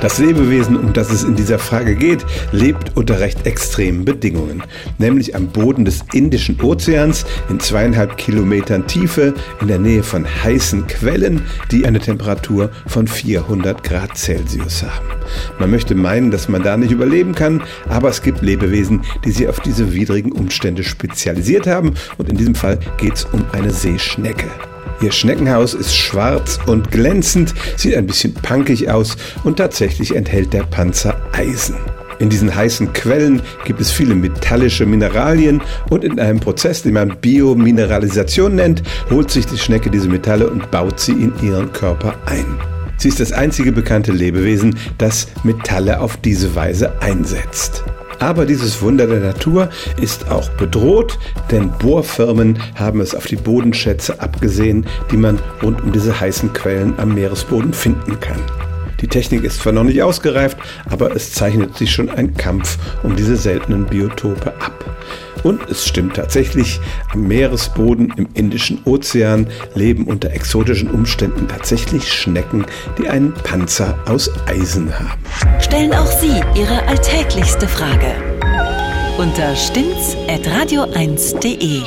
Das Lebewesen, um das es in dieser Frage geht, lebt unter recht extremen Bedingungen, nämlich am Boden des Indischen Ozeans in zweieinhalb Kilometern Tiefe in der Nähe von heißen Quellen, die eine Temperatur von 400 Grad Celsius haben. Man möchte meinen, dass man da nicht überleben kann, aber es gibt Lebewesen, die sich auf diese widrigen Umstände spezialisiert haben und in diesem Fall geht es um eine Seeschnecke. Ihr Schneckenhaus ist schwarz und glänzend, sieht ein bisschen punkig aus und tatsächlich enthält der Panzer Eisen. In diesen heißen Quellen gibt es viele metallische Mineralien und in einem Prozess, den man Biomineralisation nennt, holt sich die Schnecke diese Metalle und baut sie in ihren Körper ein. Sie ist das einzige bekannte Lebewesen, das Metalle auf diese Weise einsetzt. Aber dieses Wunder der Natur ist auch bedroht, denn Bohrfirmen haben es auf die Bodenschätze abgesehen, die man rund um diese heißen Quellen am Meeresboden finden kann. Die Technik ist zwar noch nicht ausgereift, aber es zeichnet sich schon ein Kampf um diese seltenen Biotope ab. Und es stimmt tatsächlich, am Meeresboden im Indischen Ozean leben unter exotischen Umständen tatsächlich Schnecken, die einen Panzer aus Eisen haben. Stellen auch Sie Ihre alltäglichste Frage unter stimmtz.radio1.de.